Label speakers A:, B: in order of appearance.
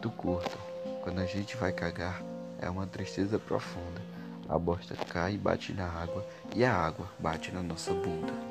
A: muito curto. Quando a gente vai cagar, é uma tristeza profunda. A bosta cai e bate na água, e a água bate na nossa bunda.